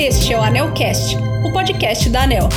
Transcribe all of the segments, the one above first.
Este é o Anelcast, o podcast da Anel.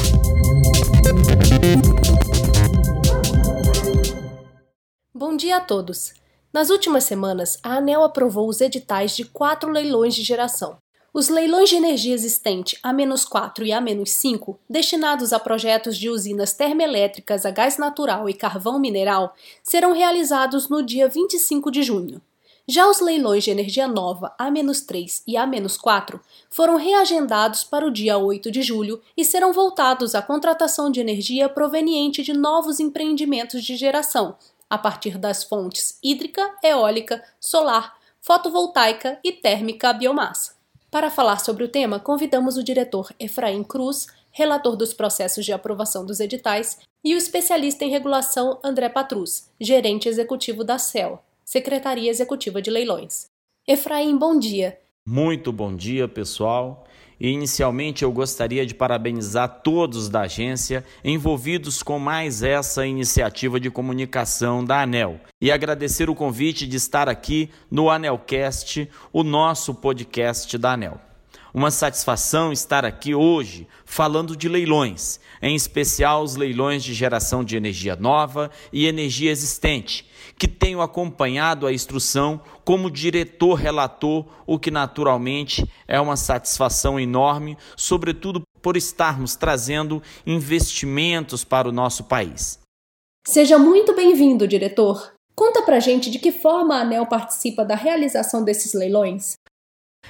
Bom dia a todos. Nas últimas semanas, a Anel aprovou os editais de quatro leilões de geração. Os leilões de energia existente A-4 e A-5, destinados a projetos de usinas termoelétricas a gás natural e carvão mineral, serão realizados no dia 25 de junho. Já os leilões de energia nova A-3 e A-4 foram reagendados para o dia 8 de julho e serão voltados à contratação de energia proveniente de novos empreendimentos de geração, a partir das fontes hídrica, eólica, solar, fotovoltaica e térmica a biomassa. Para falar sobre o tema, convidamos o diretor Efraim Cruz, relator dos processos de aprovação dos editais, e o especialista em regulação André Patrus, gerente executivo da CEL, Secretaria Executiva de Leilões. Efraim, bom dia. Muito bom dia, pessoal. Inicialmente eu gostaria de parabenizar todos da agência envolvidos com mais essa iniciativa de comunicação da ANEL e agradecer o convite de estar aqui no Anelcast, o nosso podcast da ANEL. Uma satisfação estar aqui hoje falando de leilões, em especial os leilões de geração de energia nova e energia existente, que tenho acompanhado a instrução como diretor relator, o que naturalmente é uma satisfação enorme, sobretudo por estarmos trazendo investimentos para o nosso país. Seja muito bem-vindo, diretor. Conta pra gente de que forma a ANEL participa da realização desses leilões.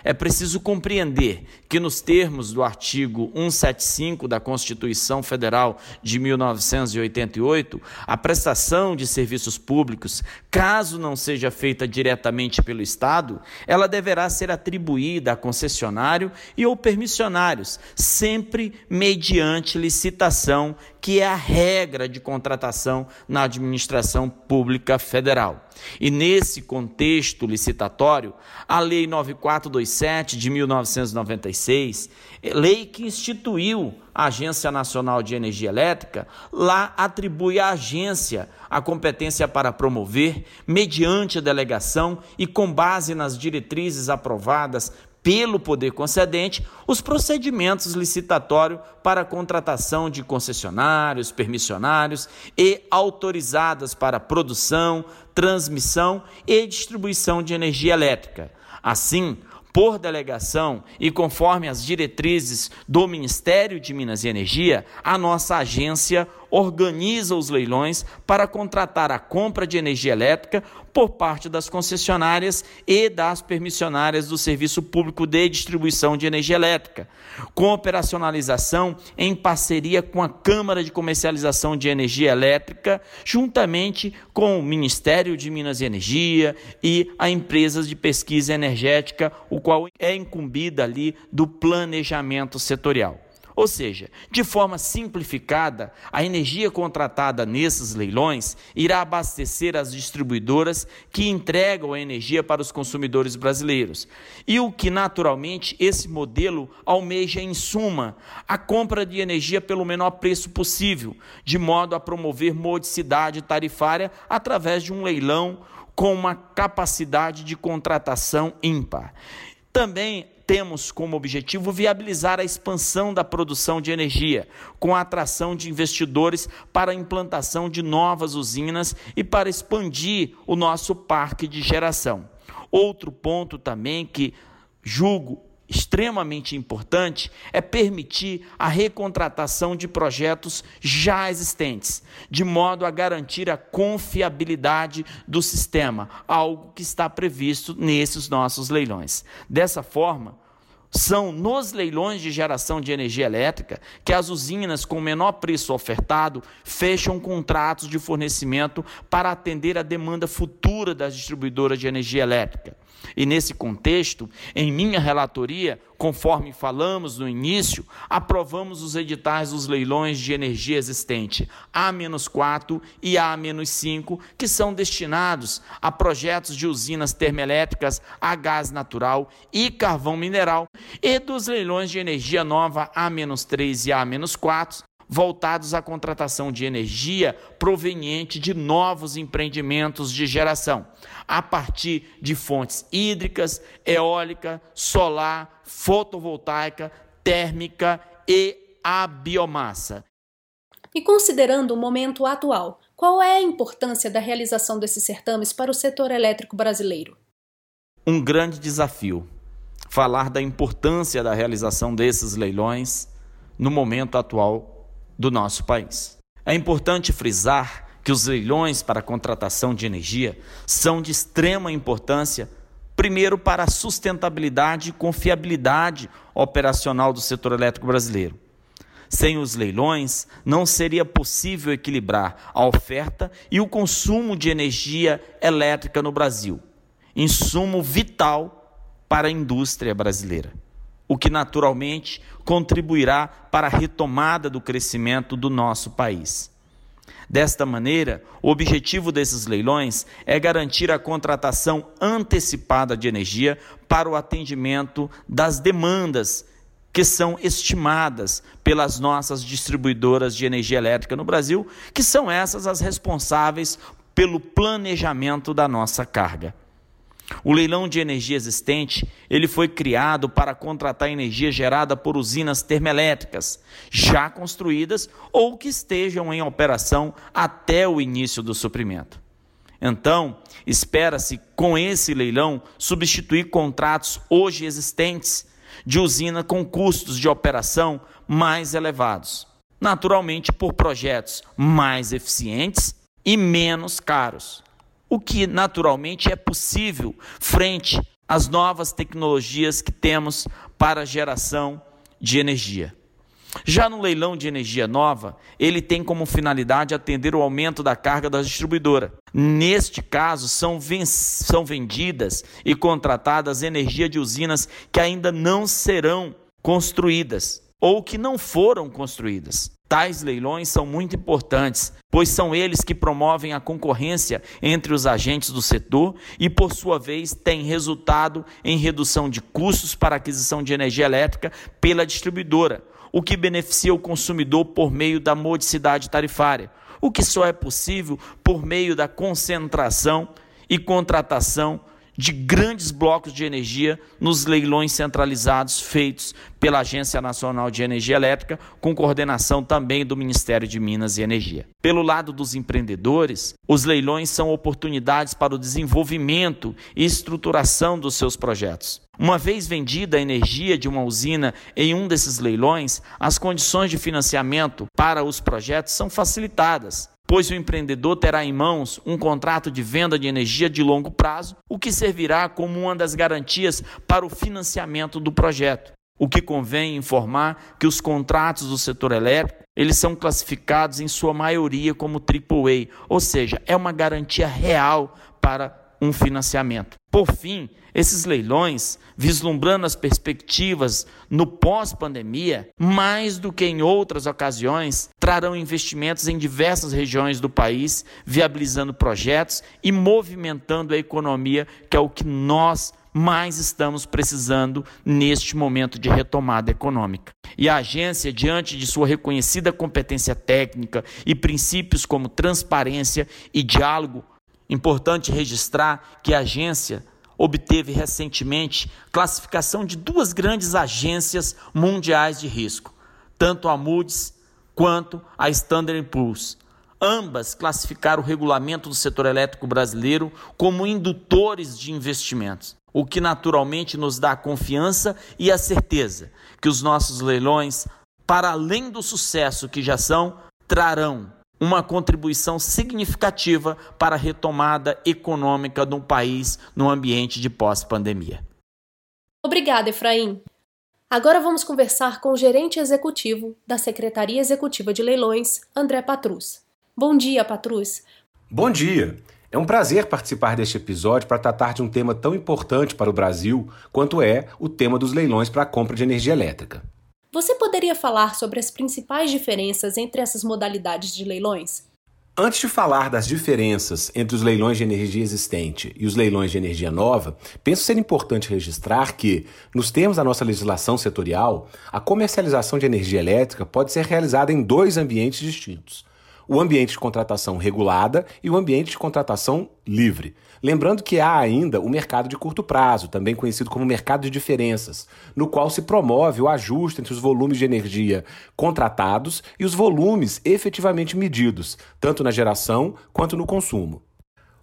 É preciso compreender que, nos termos do artigo 175 da Constituição Federal de 1988, a prestação de serviços públicos, caso não seja feita diretamente pelo Estado, ela deverá ser atribuída a concessionário e ou permissionários, sempre mediante licitação, que é a regra de contratação na administração pública federal. E nesse contexto licitatório, a Lei 9427 de 1996, lei que instituiu a Agência Nacional de Energia Elétrica, lá atribui à agência a competência para promover, mediante a delegação e com base nas diretrizes aprovadas pelo poder concedente os procedimentos licitatórios para a contratação de concessionários, permissionários e autorizadas para produção, transmissão e distribuição de energia elétrica. Assim, por delegação e conforme as diretrizes do Ministério de Minas e Energia, a nossa agência organiza os leilões para contratar a compra de energia elétrica por parte das concessionárias e das permissionárias do Serviço Público de Distribuição de Energia Elétrica, com operacionalização em parceria com a Câmara de Comercialização de Energia Elétrica, juntamente com o Ministério de Minas e Energia e a empresas de pesquisa energética, o qual é incumbida ali do planejamento setorial. Ou seja, de forma simplificada, a energia contratada nesses leilões irá abastecer as distribuidoras que entregam a energia para os consumidores brasileiros. E o que naturalmente esse modelo almeja em suma, a compra de energia pelo menor preço possível, de modo a promover modicidade tarifária através de um leilão com uma capacidade de contratação ímpar. Também temos como objetivo viabilizar a expansão da produção de energia, com a atração de investidores para a implantação de novas usinas e para expandir o nosso parque de geração. Outro ponto também que julgo extremamente importante é permitir a recontratação de projetos já existentes, de modo a garantir a confiabilidade do sistema, algo que está previsto nesses nossos leilões. Dessa forma, são nos leilões de geração de energia elétrica que as usinas com menor preço ofertado fecham contratos de fornecimento para atender a demanda futura das distribuidoras de energia elétrica. E nesse contexto, em minha relatoria, conforme falamos no início, aprovamos os editais dos leilões de energia existente A-4 e A-5, que são destinados a projetos de usinas termoelétricas a gás natural e carvão mineral, e dos leilões de energia nova A-3 e A-4, voltados à contratação de energia proveniente de novos empreendimentos de geração, a partir de fontes hídricas, eólica, solar, fotovoltaica, térmica e a biomassa. E considerando o momento atual, qual é a importância da realização desses certames para o setor elétrico brasileiro? Um grande desafio. Falar da importância da realização desses leilões no momento atual do nosso país. É importante frisar que os leilões para contratação de energia são de extrema importância, primeiro, para a sustentabilidade e confiabilidade operacional do setor elétrico brasileiro. Sem os leilões, não seria possível equilibrar a oferta e o consumo de energia elétrica no Brasil, insumo vital para a indústria brasileira, o que naturalmente contribuirá para a retomada do crescimento do nosso país. Desta maneira, o objetivo desses leilões é garantir a contratação antecipada de energia para o atendimento das demandas que são estimadas pelas nossas distribuidoras de energia elétrica no Brasil, que são essas as responsáveis pelo planejamento da nossa carga. O leilão de energia existente, ele foi criado para contratar energia gerada por usinas termoelétricas já construídas ou que estejam em operação até o início do suprimento. Então, espera-se com esse leilão substituir contratos hoje existentes de usina com custos de operação mais elevados, naturalmente por projetos mais eficientes e menos caros, o que naturalmente é possível frente às novas tecnologias que temos para geração de energia. Já no leilão de energia nova, ele tem como finalidade atender o aumento da carga da distribuidora. Neste caso, são, são vendidas e contratadas energia de usinas que ainda não serão construídas ou que não foram construídas. Tais leilões são muito importantes, pois são eles que promovem a concorrência entre os agentes do setor e, por sua vez, têm resultado em redução de custos para aquisição de energia elétrica pela distribuidora, o que beneficia o consumidor por meio da modicidade tarifária, o que só é possível por meio da concentração e contratação de grandes blocos de energia nos leilões centralizados feitos pela Agência Nacional de Energia Elétrica, com coordenação também do Ministério de Minas e Energia. Pelo lado dos empreendedores, os leilões são oportunidades para o desenvolvimento e estruturação dos seus projetos. Uma vez vendida a energia de uma usina em um desses leilões, as condições de financiamento para os projetos são facilitadas pois o empreendedor terá em mãos um contrato de venda de energia de longo prazo, o que servirá como uma das garantias para o financiamento do projeto. O que convém informar que os contratos do setor elétrico, eles são classificados em sua maioria como AAA, ou seja, é uma garantia real para um financiamento. Por fim, esses leilões, vislumbrando as perspectivas no pós-pandemia, mais do que em outras ocasiões, trarão investimentos em diversas regiões do país, viabilizando projetos e movimentando a economia, que é o que nós mais estamos precisando neste momento de retomada econômica. E a agência, diante de sua reconhecida competência técnica e princípios como transparência e diálogo, Importante registrar que a agência obteve recentemente classificação de duas grandes agências mundiais de risco, tanto a Moody's quanto a Standard Poor's. Ambas classificaram o regulamento do setor elétrico brasileiro como indutores de investimentos, o que naturalmente nos dá a confiança e a certeza que os nossos leilões, para além do sucesso que já são, trarão uma contribuição significativa para a retomada econômica de um país no ambiente de pós-pandemia. Obrigada, Efraim. Agora vamos conversar com o gerente executivo da Secretaria Executiva de Leilões, André Patrus. Bom dia, Patrus. Bom dia. É um prazer participar deste episódio para tratar de um tema tão importante para o Brasil quanto é o tema dos leilões para a compra de energia elétrica. Você poderia falar sobre as principais diferenças entre essas modalidades de leilões? Antes de falar das diferenças entre os leilões de energia existente e os leilões de energia nova, penso ser importante registrar que, nos termos da nossa legislação setorial, a comercialização de energia elétrica pode ser realizada em dois ambientes distintos. O ambiente de contratação regulada e o ambiente de contratação livre. Lembrando que há ainda o mercado de curto prazo, também conhecido como mercado de diferenças, no qual se promove o ajuste entre os volumes de energia contratados e os volumes efetivamente medidos, tanto na geração quanto no consumo.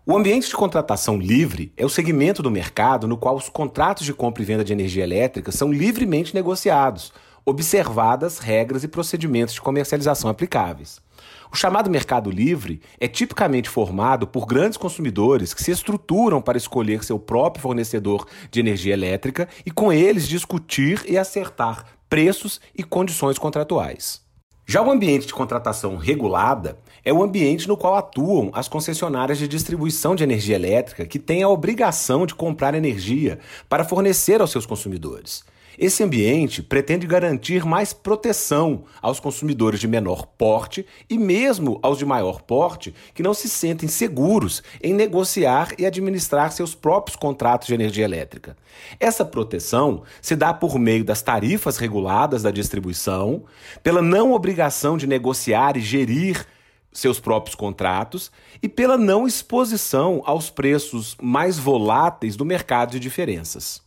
O ambiente de contratação livre é o segmento do mercado no qual os contratos de compra e venda de energia elétrica são livremente negociados, observadas regras e procedimentos de comercialização aplicáveis. O chamado mercado livre é tipicamente formado por grandes consumidores que se estruturam para escolher seu próprio fornecedor de energia elétrica e com eles discutir e acertar preços e condições contratuais. Já o ambiente de contratação regulada é o ambiente no qual atuam as concessionárias de distribuição de energia elétrica que têm a obrigação de comprar energia para fornecer aos seus consumidores. Esse ambiente pretende garantir mais proteção aos consumidores de menor porte e mesmo aos de maior porte que não se sentem seguros em negociar e administrar seus próprios contratos de energia elétrica. Essa proteção se dá por meio das tarifas reguladas da distribuição, pela não obrigação de negociar e gerir seus próprios contratos e pela não exposição aos preços mais voláteis do mercado de diferenças.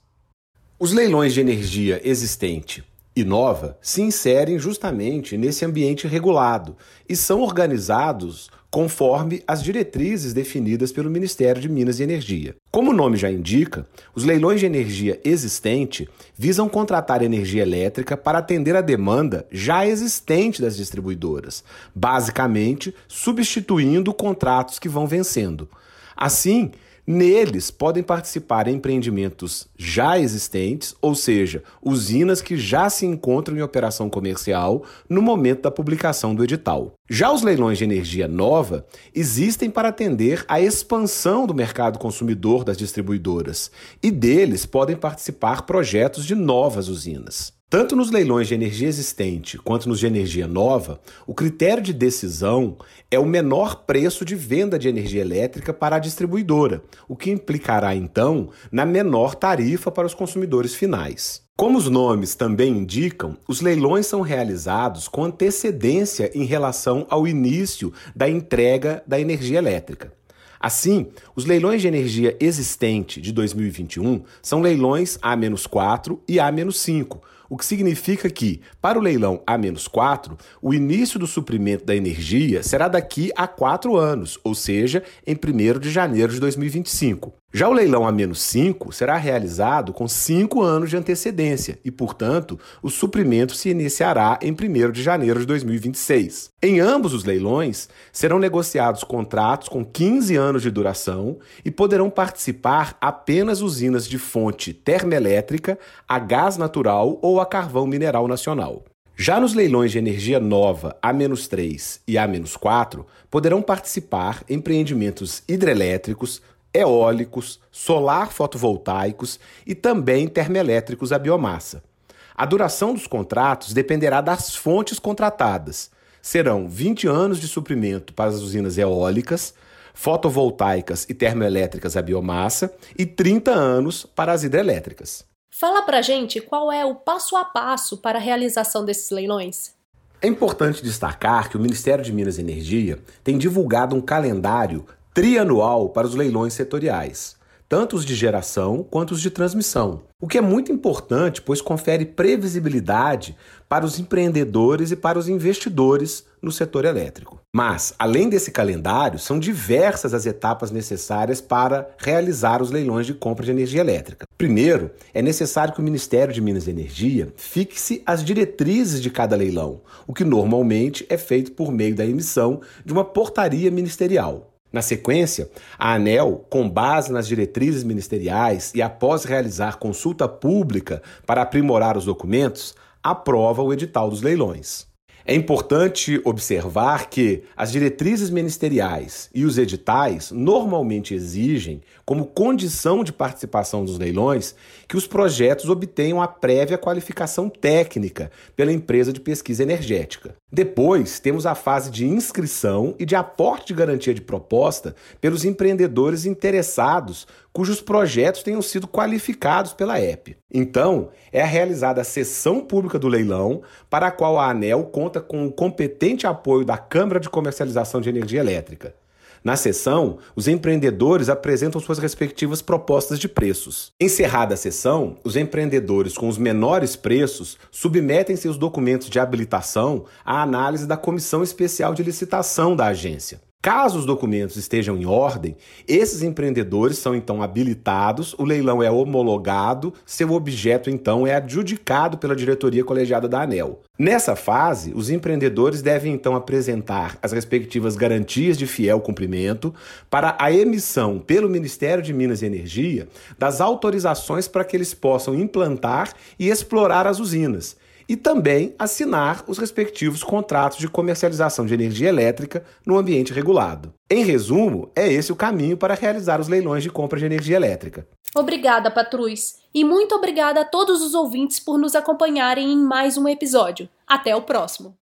Os leilões de energia existente e nova se inserem justamente nesse ambiente regulado e são organizados conforme as diretrizes definidas pelo Ministério de Minas e Energia. Como o nome já indica, os leilões de energia existente visam contratar energia elétrica para atender a demanda já existente das distribuidoras, basicamente substituindo contratos que vão vencendo. Assim, Neles podem participar empreendimentos já existentes, ou seja, usinas que já se encontram em operação comercial no momento da publicação do edital. Já os leilões de energia nova existem para atender à expansão do mercado consumidor das distribuidoras, e deles podem participar projetos de novas usinas. Tanto nos leilões de energia existente quanto nos de energia nova, o critério de decisão é o menor preço de venda de energia elétrica para a distribuidora, o que implicará então na menor tarifa para os consumidores finais. Como os nomes também indicam, os leilões são realizados com antecedência em relação ao início da entrega da energia elétrica. Assim, os leilões de energia existente de 2021 são leilões A-4 e A-5 o que significa que, para o leilão A-4, o início do suprimento da energia será daqui a quatro anos, ou seja, em 1 de janeiro de 2025. Já o leilão A-5 será realizado com cinco anos de antecedência e, portanto, o suprimento se iniciará em 1 de janeiro de 2026. Em ambos os leilões, serão negociados contratos com 15 anos de duração e poderão participar apenas usinas de fonte termoelétrica, a gás natural ou a carvão mineral nacional. Já nos leilões de energia nova A-3 e A-4, poderão participar empreendimentos hidrelétricos, eólicos, solar fotovoltaicos e também termoelétricos a biomassa. A duração dos contratos dependerá das fontes contratadas. Serão 20 anos de suprimento para as usinas eólicas, fotovoltaicas e termoelétricas a biomassa e 30 anos para as hidrelétricas. Fala pra gente qual é o passo a passo para a realização desses leilões. É importante destacar que o Ministério de Minas e Energia tem divulgado um calendário trianual para os leilões setoriais, tanto os de geração quanto os de transmissão, o que é muito importante, pois confere previsibilidade para os empreendedores e para os investidores no setor elétrico. Mas, além desse calendário, são diversas as etapas necessárias para realizar os leilões de compra de energia elétrica. Primeiro, é necessário que o Ministério de Minas e Energia fixe as diretrizes de cada leilão, o que normalmente é feito por meio da emissão de uma portaria ministerial. Na sequência, a ANEL, com base nas diretrizes ministeriais e após realizar consulta pública para aprimorar os documentos, aprova o edital dos leilões. É importante observar que as diretrizes ministeriais e os editais normalmente exigem, como condição de participação dos leilões, que os projetos obtenham a prévia qualificação técnica pela empresa de pesquisa energética. Depois, temos a fase de inscrição e de aporte de garantia de proposta pelos empreendedores interessados cujos projetos tenham sido qualificados pela EP. Então, é realizada a sessão pública do leilão, para a qual a ANEL conta com o competente apoio da Câmara de Comercialização de Energia Elétrica. Na sessão, os empreendedores apresentam suas respectivas propostas de preços. Encerrada a sessão, os empreendedores com os menores preços submetem seus documentos de habilitação à análise da Comissão Especial de Licitação da agência. Caso os documentos estejam em ordem, esses empreendedores são então habilitados, o leilão é homologado, seu objeto então é adjudicado pela diretoria colegiada da ANEL. Nessa fase, os empreendedores devem então apresentar as respectivas garantias de fiel cumprimento para a emissão pelo Ministério de Minas e Energia das autorizações para que eles possam implantar e explorar as usinas e também assinar os respectivos contratos de comercialização de energia elétrica no ambiente regulado. Em resumo, é esse o caminho para realizar os leilões de compra de energia elétrica. Obrigada, Patrus, e muito obrigada a todos os ouvintes por nos acompanharem em mais um episódio. Até o próximo.